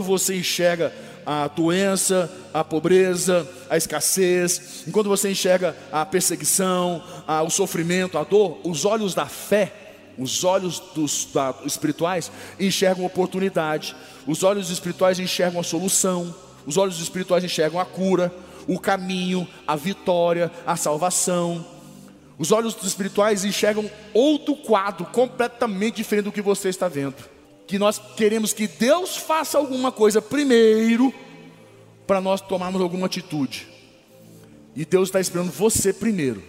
enquanto você enxerga a doença, a pobreza, a escassez, enquanto você enxerga a perseguição, a, o sofrimento, a dor, os olhos da fé, os olhos dos da, espirituais enxergam oportunidade, os olhos espirituais enxergam a solução, os olhos espirituais enxergam a cura, o caminho, a vitória, a salvação. Os olhos espirituais enxergam outro quadro completamente diferente do que você está vendo. Que nós queremos que Deus faça alguma coisa primeiro para nós tomarmos alguma atitude. E Deus está esperando você primeiro.